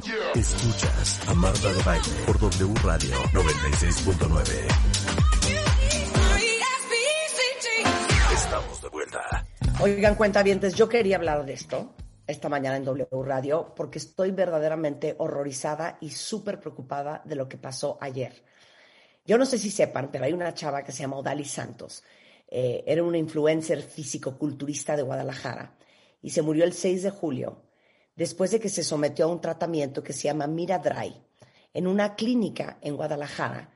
Escuchas a Marta de Baile por W Radio 96.9. Estamos de vuelta. Oigan, cuentavientes, yo quería hablar de esto esta mañana en W Radio porque estoy verdaderamente horrorizada y súper preocupada de lo que pasó ayer. Yo no sé si sepan, pero hay una chava que se llama Odali Santos. Eh, era una influencer físico-culturista de Guadalajara y se murió el 6 de julio después de que se sometió a un tratamiento que se llama Mira Dry en una clínica en Guadalajara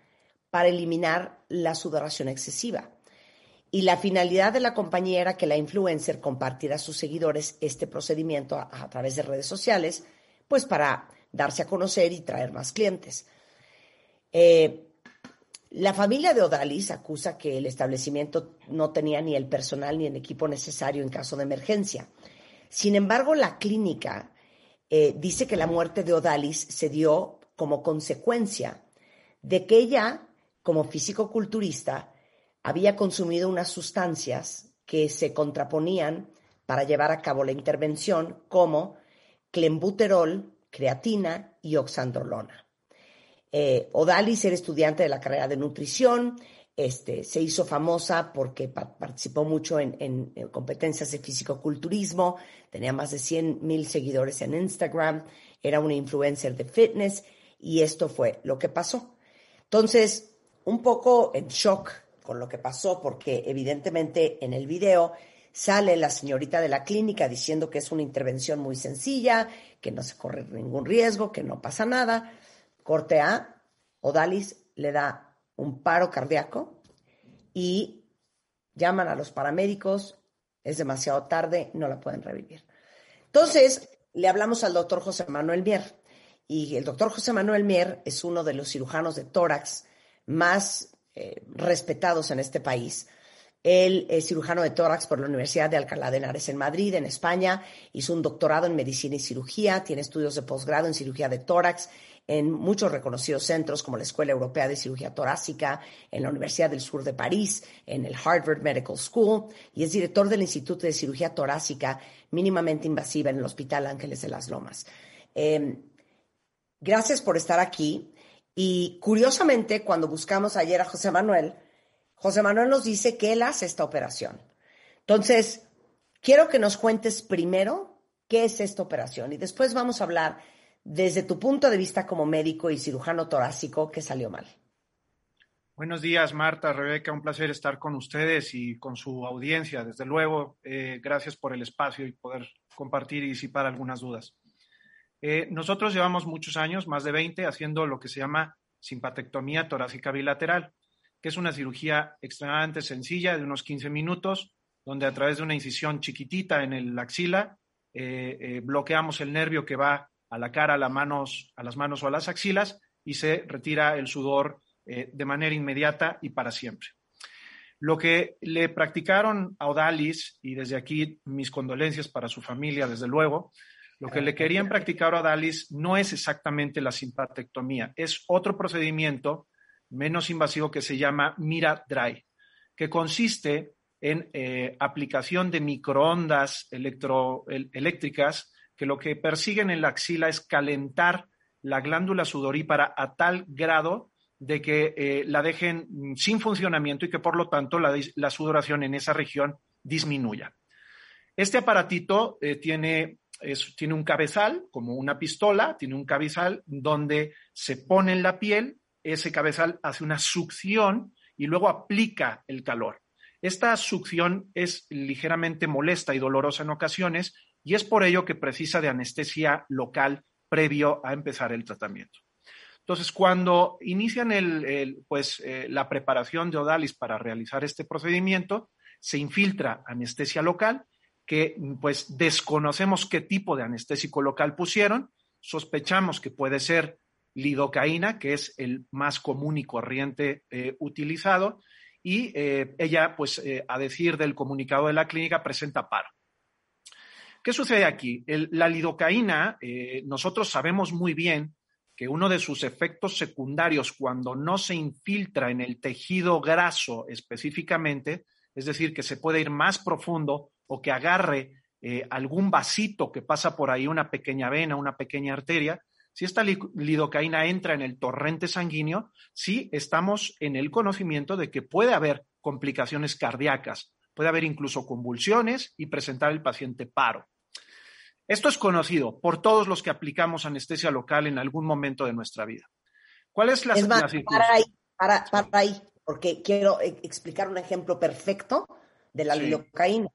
para eliminar la sudoración excesiva. Y la finalidad de la compañía era que la influencer compartiera a sus seguidores este procedimiento a, través de redes sociales, pues para darse a conocer y traer más clientes. Eh, la familia de Odalis acusa que el establecimiento no tenía ni el personal ni el equipo necesario en caso de emergencia. Sin embargo, la clínica eh, dice que la muerte de Odalis se dio como consecuencia de que ella, como físico-culturista, había consumido unas sustancias que se contraponían para llevar a cabo la intervención, como clenbuterol, creatina y oxandrolona. Eh, Odalis era estudiante de la carrera de nutrición, este, se hizo famosa porque participó mucho en, competencias de fisicoculturismo, tenía más de 100 mil seguidores en Instagram, era una influencer de fitness y esto fue lo que pasó. Entonces, un poco en shock con lo que pasó porque evidentemente en el video sale la señorita de la clínica diciendo que es una intervención muy sencilla, que no se corre ningún riesgo, que no pasa nada. Corte A, Odalis le da un paro cardíaco y llaman a los paramédicos, es demasiado tarde, no la pueden revivir. Entonces, le hablamos al doctor José Manuel Mier y el doctor José Manuel Mier es uno de los cirujanos de tórax más eh, respetados en este país. Él es cirujano de tórax por la Universidad de Alcalá de Henares en Madrid, en España. Hizo un doctorado en medicina y cirugía, tiene estudios de posgrado en cirugía de tórax en muchos reconocidos centros como la Escuela Europea de Cirugía Torácica, en la Universidad del Sur de París, en el Harvard Medical School y es director del Instituto de Cirugía Torácica mínimamente invasiva en el Hospital Ángeles de las Lomas. Em, gracias por estar aquí. Y curiosamente, cuando buscamos ayer a José Manuel, José Manuel nos dice que él hace esta operación. Entonces, quiero que nos cuentes primero qué es esta operación y después vamos a hablar desde tu punto de vista como médico y cirujano torácico, ¿qué salió mal? Buenos días, Marta, Rebeca, un placer estar con ustedes y con su audiencia. Desde luego, eh, gracias por el espacio y poder compartir y disipar algunas dudas. Eh, nosotros llevamos muchos años, más de 20, haciendo lo que se llama simpatectomía torácica bilateral, que es una cirugía extremadamente sencilla de unos 15 minutos, donde a través de una incisión chiquitita en el axila eh, bloqueamos el nervio que va a la cara, a, las manos, o a las axilas y se retira el sudor eh, de manera inmediata y para siempre. Lo que le practicaron a Odalis, y desde aquí mis condolencias para su familia, desde luego, lo que le querían practicar a Odalis no es exactamente la simpatectomía, es otro procedimiento menos invasivo que se llama Mira Dry, que consiste en eh, aplicación de microondas eléctricas que lo que persiguen en la axila es calentar la glándula sudorípara a tal grado de que eh, la dejen sin funcionamiento y que por lo tanto la, sudoración en esa región disminuya. Este aparatito eh, tiene, tiene un cabezal, como una pistola, tiene un cabezal donde se pone en la piel, ese cabezal hace una succión y luego aplica el calor. Esta succión es ligeramente molesta y dolorosa en ocasiones y es por ello que precisa de anestesia local previo a empezar el tratamiento. Entonces, cuando inician pues, eh, la preparación de Odalis para realizar este procedimiento, se infiltra anestesia local, que pues desconocemos qué tipo de anestésico local pusieron, sospechamos que puede ser lidocaína, que es el más común y corriente eh, utilizado, y eh, ella, pues a decir del comunicado de la clínica, presenta paro. ¿Qué sucede aquí? la lidocaína, eh, nosotros sabemos muy bien que uno de sus efectos secundarios cuando no se infiltra en el tejido graso específicamente, es decir, que se puede ir más profundo o que agarre eh, algún vasito que pasa por ahí, una pequeña vena, una pequeña arteria, si esta lidocaína entra en el torrente sanguíneo, sí estamos en el conocimiento de que puede haber complicaciones cardíacas, puede haber incluso convulsiones y presentar el paciente paro. Esto es conocido por todos los que aplicamos anestesia local en algún momento de nuestra vida. ¿Cuál es la, es para ahí, para, ahí, porque quiero e, explicar un ejemplo perfecto de la lidocaína.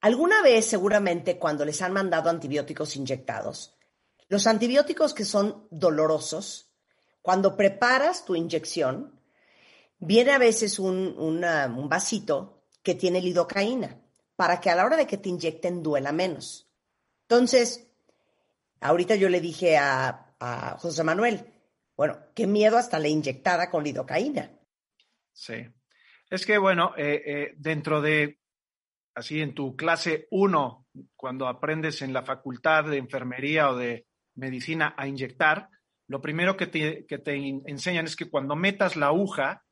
Alguna vez, seguramente, cuando les han mandado antibióticos inyectados, los antibióticos que son dolorosos, cuando preparas tu inyección, viene a veces un, vasito que tiene lidocaína para que a la hora de que te inyecten duela menos. Entonces, ahorita yo le dije a, José Manuel, bueno, qué miedo hasta la inyectada con lidocaína. Sí. Es que, bueno, eh, eh, dentro de, así en tu clase 1, cuando aprendes en la facultad de enfermería o de medicina a inyectar, lo primero que te, enseñan es que cuando metas la aguja,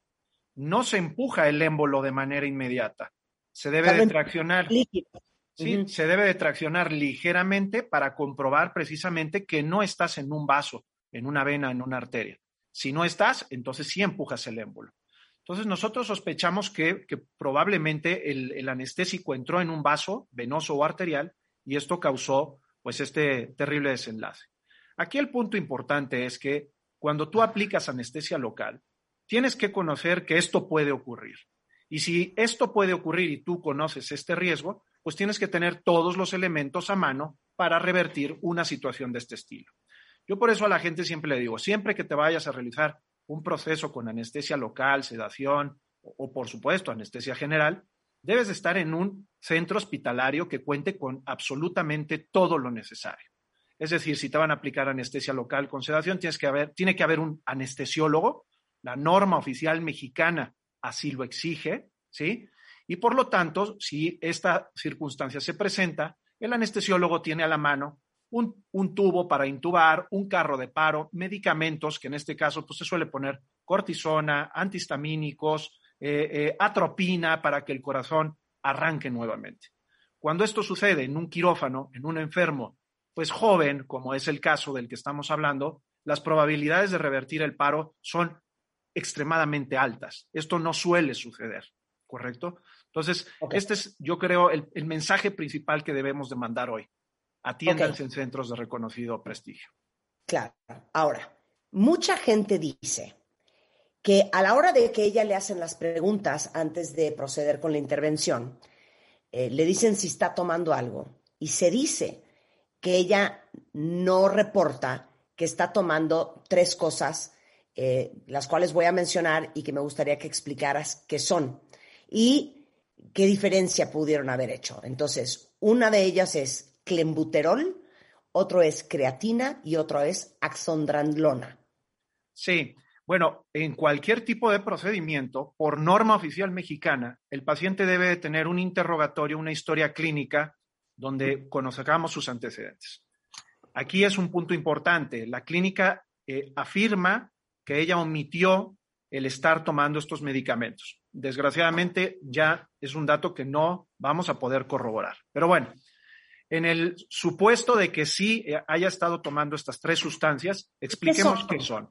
no se empuja el émbolo de manera inmediata. Se debe de traccionar. Sí, se debe de traccionar ligeramente para comprobar precisamente que no estás en un vaso, en una vena, en una arteria. Si no estás, entonces sí empujas el émbolo. Entonces nosotros sospechamos que, probablemente el, el, anestésico entró en un vaso venoso o arterial y esto causó pues este terrible desenlace. Aquí el punto importante es que cuando tú aplicas anestesia local, tienes que conocer que esto puede ocurrir. Y si esto puede ocurrir y tú conoces este riesgo, pues tienes que tener todos los elementos a mano para revertir una situación de este estilo. Yo por eso a la gente siempre le digo, siempre que te vayas a realizar un proceso con anestesia local, sedación o, por supuesto anestesia general, debes de estar en un centro hospitalario que cuente con absolutamente todo lo necesario. Es decir, si te van a aplicar anestesia local con sedación, tienes que haber, tiene que haber un anestesiólogo. La norma oficial mexicana así lo exige, ¿sí? Y por lo tanto, si esta circunstancia se presenta, el anestesiólogo tiene a la mano un, tubo para intubar, un carro de paro, medicamentos, que en este caso pues, se suele poner cortisona, antihistamínicos, eh, eh, atropina para que el corazón arranque nuevamente. Cuando esto sucede en un quirófano, en un enfermo pues joven, como es el caso del que estamos hablando, las probabilidades de revertir el paro son extremadamente altas. Esto no suele suceder, ¿correcto? Entonces, este es, yo creo, el, mensaje principal que debemos de mandar hoy. Atiéndanse en centros de reconocido prestigio. Claro. Ahora, mucha gente dice que a la hora de que ella le hacen las preguntas antes de proceder con la intervención, eh, le dicen si está tomando algo y se dice que ella no reporta que está tomando tres cosas, eh, las cuales voy a mencionar y que me gustaría que explicaras qué son y qué diferencia pudieron haber hecho. Entonces, una de ellas es clenbuterol, otro es creatina y otro es axondrandlona. Sí, bueno, en cualquier tipo de procedimiento, por norma oficial mexicana, el paciente debe tener un interrogatorio, una historia clínica donde conozcamos sus antecedentes. Aquí es un punto importante. La clínica eh, afirma que ella omitió el estar tomando estos medicamentos. Desgraciadamente ya es un dato que no vamos a poder corroborar. Pero bueno, en el supuesto de que sí eh, haya estado tomando estas tres sustancias, expliquemos qué son.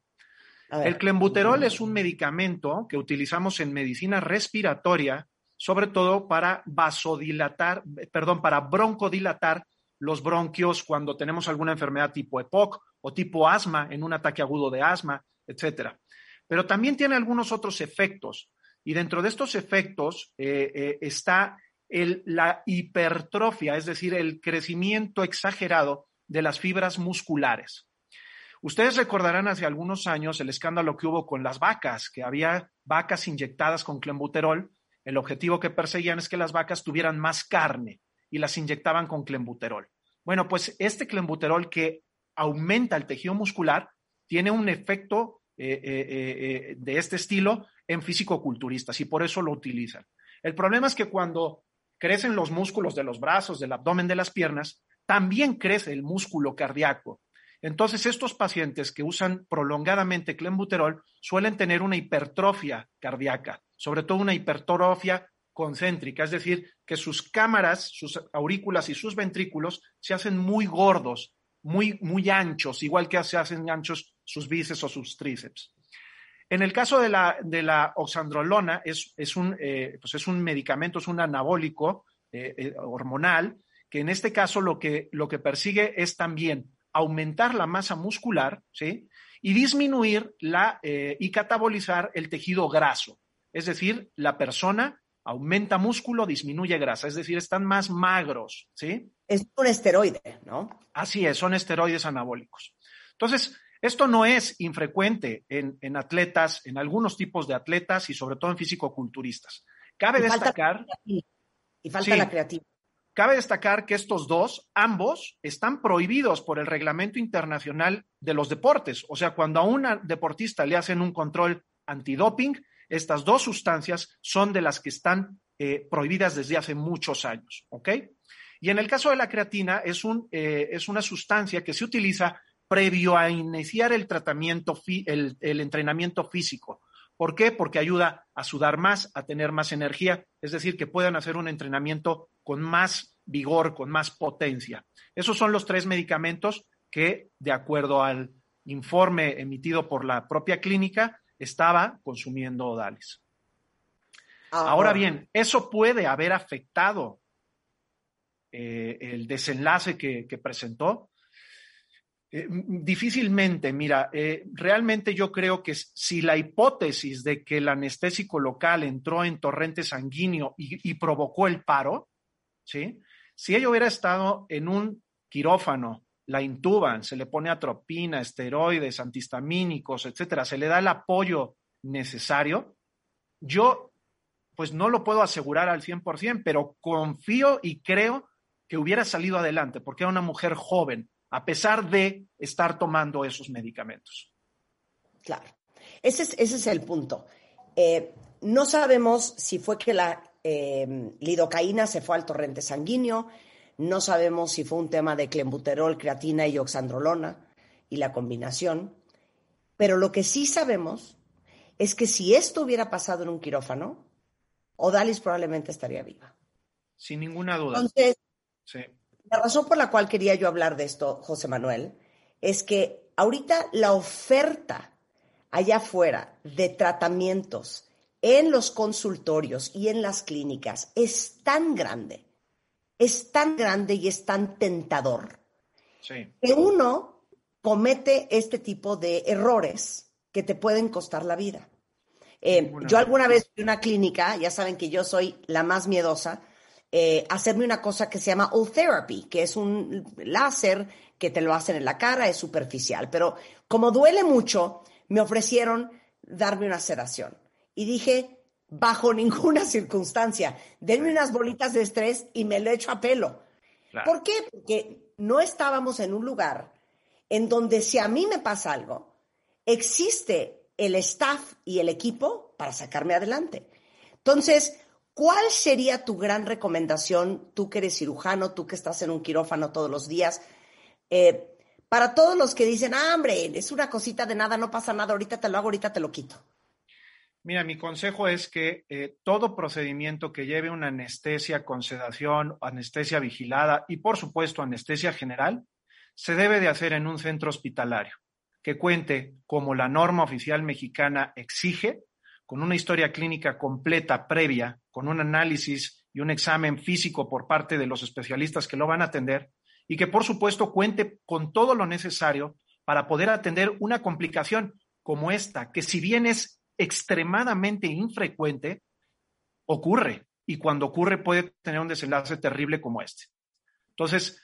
El clenbuterol es un medicamento que utilizamos en medicina respiratoria sobre todo para vasodilatar, perdón, para broncodilatar los bronquios cuando tenemos alguna enfermedad tipo EPOC o tipo asma, en un ataque agudo de asma, etcétera. Pero también tiene algunos otros efectos. Y dentro de estos efectos eh, eh, está la hipertrofia, es decir, el crecimiento exagerado de las fibras musculares. Ustedes recordarán hace algunos años el escándalo que hubo con las vacas, que había vacas inyectadas con clenbuterol el objetivo que perseguían es que las vacas tuvieran más carne y las inyectaban con clenbuterol. Bueno, pues este clenbuterol que aumenta el tejido muscular tiene un efecto eh, eh, eh, de este estilo en físico-culturistas y por eso lo utilizan. El problema es que cuando crecen los músculos de los brazos, del abdomen, de las piernas, también crece el músculo cardíaco. Entonces, estos pacientes que usan prolongadamente clenbuterol suelen tener una hipertrofia cardíaca sobre todo una hipertrofia concéntrica, es decir, que sus cámaras, sus aurículas y sus ventrículos se hacen muy gordos, muy, muy anchos, igual que se hacen anchos sus bíceps o sus tríceps. En el caso de la, de la oxandrolona, es, es, un, eh, pues es un medicamento, es un anabólico eh, eh, hormonal, que en este caso lo que, lo que persigue es también aumentar la masa muscular, ¿sí? Y disminuir la, y catabolizar el tejido graso. Es decir, la persona aumenta músculo, disminuye grasa, es decir, están más magros, ¿sí? Es un esteroide, ¿no? Así es, son esteroides anabólicos. Entonces, esto no es infrecuente en, atletas, en algunos tipos de atletas y sobre todo en físico-culturistas. Cabe destacar. y falta la creativa. Cabe destacar que estos dos, ambos, están prohibidos por el Reglamento Internacional de los Deportes. O sea, cuando a un deportista le hacen un control antidoping, estas dos sustancias son de las que están eh, prohibidas desde hace muchos años, ¿ok? Y en el caso de la creatina es, un, eh, es una sustancia que se utiliza previo a iniciar el tratamiento, el, el entrenamiento físico. ¿Por qué? Porque ayuda a sudar más, a tener más energía, es decir, que puedan hacer un entrenamiento con más vigor, con más potencia. Esos son los tres medicamentos que, de acuerdo al informe emitido por la propia clínica, estaba consumiendo Odalis. Ah, Ahora bien, eso puede haber afectado eh, el desenlace que, presentó. Eh, difícilmente, mira, eh, realmente yo creo que si la hipótesis de que el anestésico local entró en torrente sanguíneo y, provocó el paro, ¿sí? si ella hubiera estado en un quirófano la intuban, se le pone atropina, esteroides, antihistamínicos, etcétera, se le da el apoyo necesario, yo pues no lo puedo asegurar al 100%, pero confío y creo que hubiera salido adelante, porque era una mujer joven, a pesar de estar tomando esos medicamentos. Claro, ese es, ese es el punto. Eh, no sabemos si fue que la eh, lidocaína se fue al torrente sanguíneo, no sabemos si fue un tema de clenbuterol, creatina y oxandrolona y la combinación, pero lo que sí sabemos es que si esto hubiera pasado en un quirófano, Odalis probablemente estaría viva. Sin ninguna duda. Entonces, la razón por la cual quería yo hablar de esto, José Manuel, es que ahorita la oferta allá afuera de tratamientos en los consultorios y en las clínicas es tan grande es tan grande y es tan tentador que uno comete este tipo de errores que te pueden costar la vida. Eh, yo alguna vez fui a una clínica, ya saben que yo soy la más miedosa, eh, hacerme una cosa que se llama O-Therapy, que es un láser que te lo hacen en la cara, es superficial, pero como duele mucho, me ofrecieron darme una sedación. Y dije, bajo ninguna circunstancia. Denme unas bolitas de estrés y me lo echo a pelo. ¿Por qué? Porque no estábamos en un lugar en donde si a mí me pasa algo, existe el staff y el equipo para sacarme adelante. Entonces, ¿cuál sería tu gran recomendación, tú que eres cirujano, tú que estás en un quirófano todos los días, eh, para todos los que dicen, ah, hombre, es una cosita de nada, no pasa nada, ahorita te lo hago, ahorita te lo quito? Mira, mi consejo es que eh, todo procedimiento que lleve una anestesia con sedación, anestesia vigilada y, por supuesto, anestesia general, se debe de hacer en un centro hospitalario que cuente, como la norma oficial mexicana exige, con una historia clínica completa previa, con un análisis y un examen físico por parte de los especialistas que lo van a atender y que, por supuesto, cuente con todo lo necesario para poder atender una complicación como esta, que si bien es extremadamente infrecuente, ocurre. Y cuando ocurre puede tener un desenlace terrible como este. Entonces,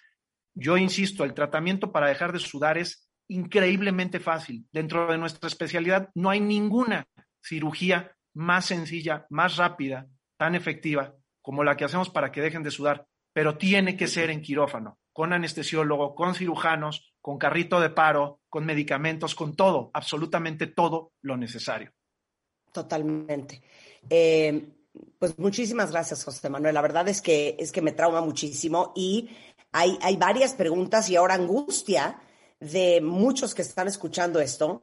yo insisto, el tratamiento para dejar de sudar es increíblemente fácil. Dentro de nuestra especialidad no hay ninguna cirugía más sencilla, más rápida, tan efectiva como la que hacemos para que dejen de sudar, pero tiene que ser en quirófano, con anestesiólogo, con cirujanos, con carrito de paro, con medicamentos, con todo, absolutamente todo lo necesario. Totalmente. Eh, pues muchísimas gracias, José Manuel. La verdad es que, es que me trauma muchísimo y hay, hay varias preguntas y ahora angustia de muchos que están escuchando esto.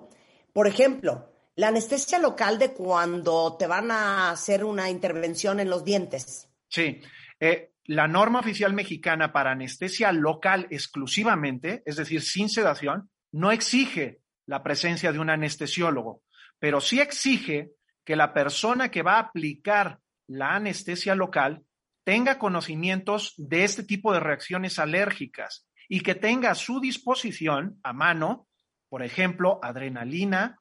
Por ejemplo, la anestesia local de cuando te van a hacer una intervención en los dientes. Sí, eh, la norma oficial mexicana para anestesia local exclusivamente, es decir, sin sedación, no exige la presencia de un anestesiólogo, pero sí exige que la persona que va a aplicar la anestesia local tenga conocimientos de este tipo de reacciones alérgicas y que tenga a su disposición a mano, por ejemplo, adrenalina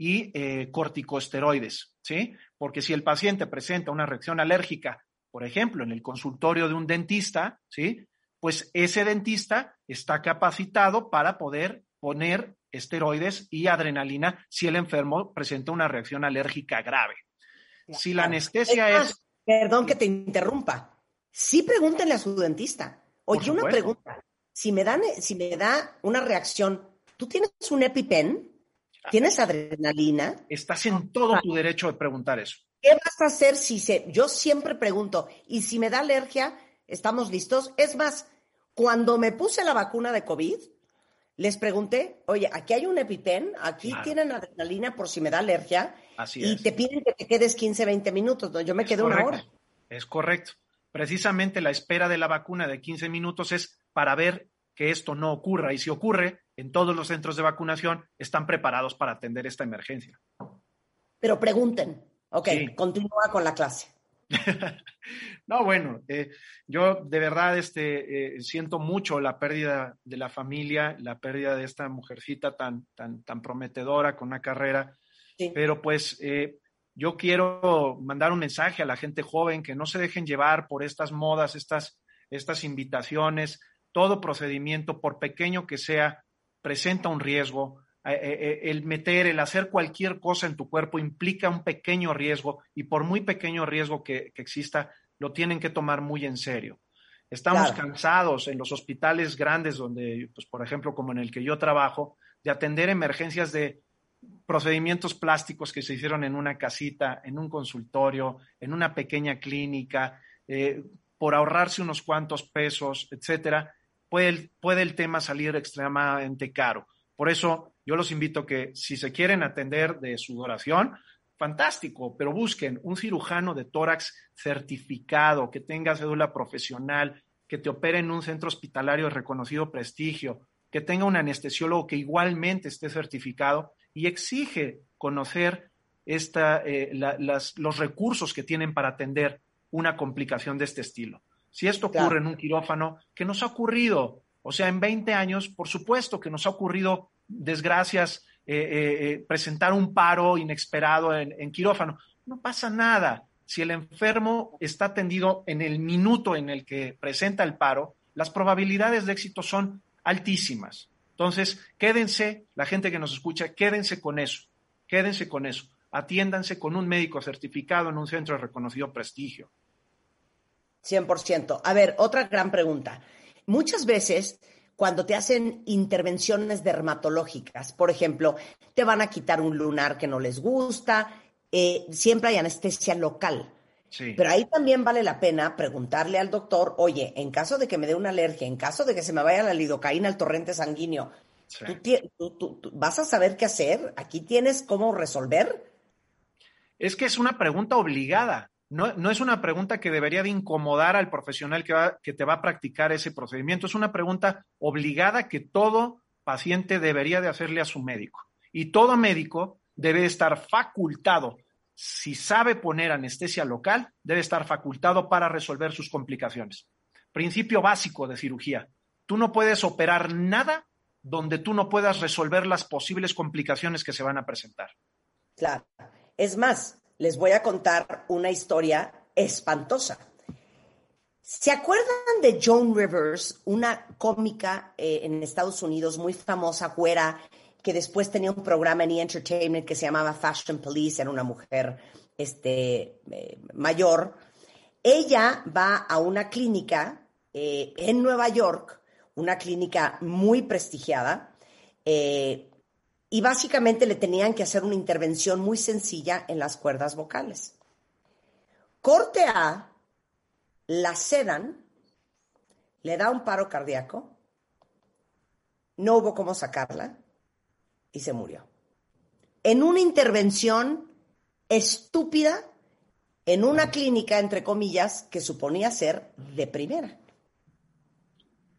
y eh, corticosteroides, ¿sí? Porque si el paciente presenta una reacción alérgica, por ejemplo, en el consultorio de un dentista, ¿sí? Pues ese dentista está capacitado para poder poner esteroides y adrenalina si el enfermo presenta una reacción alérgica grave. Si la anestesia es, Perdón que te interrumpa. Sí pregúntenle a su dentista. Oye, una pregunta. Si me, dan, si me da una reacción, ¿tú tienes un EpiPen? ¿Tienes adrenalina? Estás en todo tu derecho de preguntar eso. ¿Qué vas a hacer si se.? Yo siempre pregunto, ¿y si me da alergia? ¿Estamos listos? Es más, cuando me puse la vacuna de COVID, les pregunté, oye, aquí hay un EpiPen, aquí tienen adrenalina por si me da alergia. Así y te piden que te quedes 15, 20 minutos. Yo me quedo una hora. Es correcto. Precisamente la espera de la vacuna de 15 minutos es para ver que esto no ocurra. Y si ocurre, en todos los centros de vacunación están preparados para atender esta emergencia. Pero pregunten. Ok, continúa con la clase. no, bueno, eh, yo de verdad este, eh, siento mucho la pérdida de la familia, la pérdida de esta mujercita tan, tan, tan prometedora con una carrera, pero pues eh, yo quiero mandar un mensaje a la gente joven que no se dejen llevar por estas modas, estas, estas invitaciones, todo procedimiento, por pequeño que sea, presenta un riesgo, eh, eh, eh, el meter, el hacer cualquier cosa en tu cuerpo implica un pequeño riesgo y por muy pequeño riesgo que, exista, lo tienen que tomar muy en serio. Estamos cansados en los hospitales grandes donde, pues, por ejemplo, como en el que yo trabajo, de atender emergencias de procedimientos plásticos que se hicieron en una casita, en un consultorio, en una pequeña clínica, por ahorrarse unos cuantos pesos, etcétera, puede, puede el tema salir extremadamente caro. Por eso yo los invito que si se quieren atender de sudoración, fantástico, pero busquen un cirujano de tórax certificado, que tenga cédula profesional, que te opere en un centro hospitalario de reconocido prestigio, que tenga un anestesiólogo que igualmente esté certificado y exige conocer esta, eh, los recursos que tienen para atender una complicación de este estilo. Si esto ocurre en un quirófano, ¿qué nos ha ocurrido? O sea, en 20 años, por supuesto que nos ha ocurrido desgracias, eh, eh, eh, presentar un paro inesperado en, quirófano. No pasa nada. Si el enfermo está atendido en el minuto en el que presenta el paro, las probabilidades de éxito son altísimas. Entonces, quédense, la gente que nos escucha, quédense con eso, quédense con eso. Atiéndanse con un médico certificado en un centro de reconocido prestigio. 100%. A ver, otra gran pregunta. Muchas veces cuando te hacen intervenciones dermatológicas, por ejemplo, te van a quitar un lunar que no les gusta, eh, siempre hay anestesia local. Pero ahí también vale la pena preguntarle al doctor, oye, en caso de que me dé una alergia, en caso de que se me vaya la lidocaína al torrente sanguíneo, ¿tú, vas a saber qué hacer? ¿Aquí tienes cómo resolver? Es que es una pregunta obligada no, es una pregunta que debería de incomodar al profesional que, que te va a practicar ese procedimiento, es una pregunta obligada que todo paciente debería de hacerle a su médico. Y todo médico debe estar facultado, si sabe poner anestesia local, debe estar facultado para resolver sus complicaciones. Principio básico de cirugía. Tú no puedes operar nada donde tú no puedas resolver las posibles complicaciones que se van a presentar. Claro. Es más, les voy a contar una historia espantosa. ¿Se acuerdan de Joan Rivers, una cómica eh, en Estados Unidos muy famosa, güera, que después tenía un programa en E! Entertainment que se llamaba Fashion Police, era una mujer este, eh, mayor? Ella va a una clínica eh, en Nueva York, una clínica muy prestigiada, y básicamente le tenían que hacer una intervención muy sencilla en las cuerdas vocales. Corte A, la sedan, le da un paro cardíaco, no hubo cómo sacarla y se murió. En una intervención estúpida en una clínica, entre comillas, que suponía ser de primera.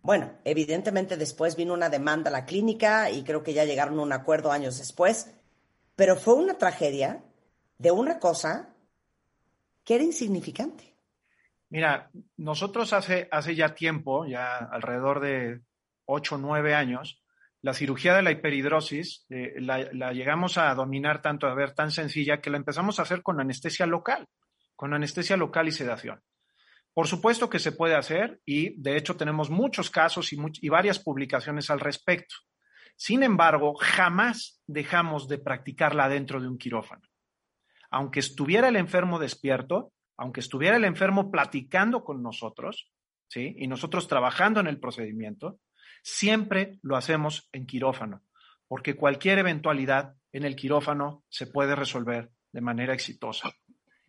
Bueno, evidentemente después vino una demanda a la clínica y creo que ya llegaron a un acuerdo años después, pero fue una tragedia de una cosa que era insignificante. Mira, nosotros hace, hace ya tiempo, ya alrededor de ocho o nueve años, la cirugía de la hiperhidrosis eh, la, la, llegamos a dominar tanto, a ver tan sencilla, que la empezamos a hacer con anestesia local, con anestesia local y sedación. Por supuesto que se puede hacer y de hecho tenemos muchos casos y, y varias publicaciones al respecto. Sin embargo, jamás dejamos de practicarla dentro de un quirófano. Aunque estuviera el enfermo despierto, aunque estuviera el enfermo platicando con nosotros, ¿sí? Y nosotros trabajando en el procedimiento, siempre lo hacemos en quirófano, porque cualquier eventualidad en el quirófano se puede resolver de manera exitosa.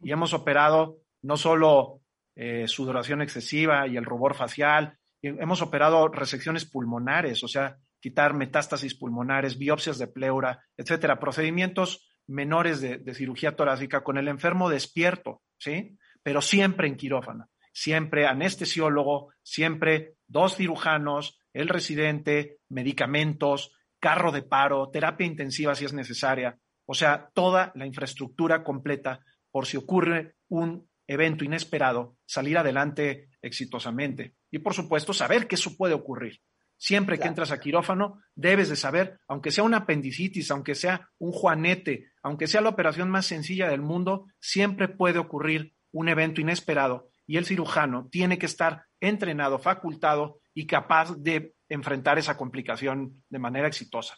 Y hemos operado no solo eh, sudoración excesiva y el rubor facial. hemos operado resecciones pulmonares, o sea, quitar metástasis pulmonares, biopsias de pleura, etcétera, procedimientos menores de, de, cirugía torácica con el enfermo despierto, ¿sí? Pero siempre en quirófano, siempre anestesiólogo, siempre dos cirujanos, el residente, medicamentos, carro de paro, terapia intensiva si es necesaria, o sea, toda la infraestructura completa por si ocurre un evento inesperado, salir adelante exitosamente. Y por supuesto, saber que eso puede ocurrir. Siempre que entras a quirófano, debes de saber, aunque sea una apendicitis, aunque sea un juanete, aunque sea la operación más sencilla del mundo, siempre puede ocurrir un evento inesperado y el cirujano tiene que estar entrenado, facultado y capaz de enfrentar esa complicación de manera exitosa.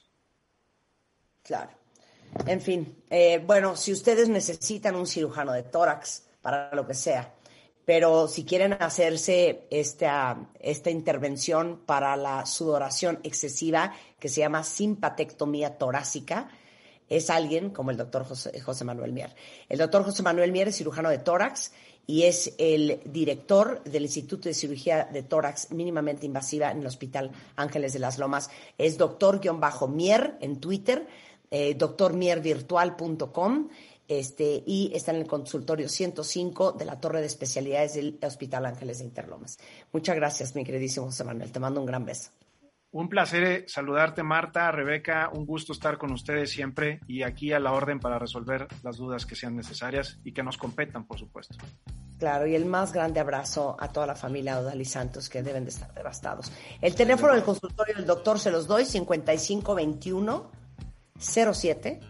Claro. En fin, eh, bueno, si ustedes necesitan un cirujano de tórax, para lo que sea. Pero si quieren hacerse esta, esta intervención para la sudoración excesiva, que se llama simpatectomía torácica, es alguien como el doctor José, José, Manuel Mier. El doctor José Manuel Mier es cirujano de tórax y es el director del Instituto de Cirugía de Tórax mínimamente invasiva en el Hospital Ángeles de las Lomas. Es doctor-mier en Twitter, eh, doctormiervirtual.com este, y está en el consultorio 105 de la Torre de Especialidades del Hospital Ángeles de Interlomas. Muchas gracias, mi queridísimo José Manuel. Te mando un gran beso. Un placer eh, saludarte, Marta, Rebeca. Un gusto estar con ustedes siempre y aquí a la orden para resolver las dudas que sean necesarias y que nos competan, por supuesto. Claro, y el más grande abrazo a toda la familia Odal y Santos que deben de estar devastados. El teléfono del consultorio del doctor se los doy, 5521 07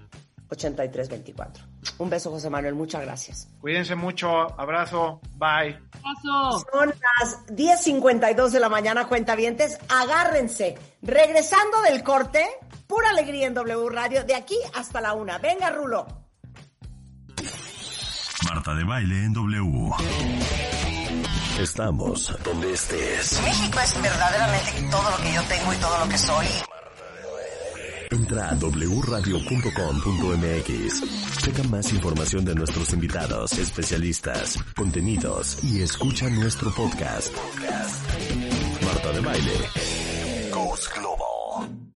8324. Un beso, José Manuel. Muchas gracias. Cuídense mucho. Abrazo. Bye. Son las 10.52 de la mañana, cuentavientes. Agárrense. Regresando del corte, pura alegría en W Radio, de aquí hasta la una. Venga, Rulo. Marta de baile en W. Estamos donde estés. México es verdaderamente todo lo que yo tengo y todo lo que soy. Entra a wradio.com.mx. Checa más información de nuestros invitados, especialistas, contenidos y escucha nuestro podcast. Marta de Baile. Global.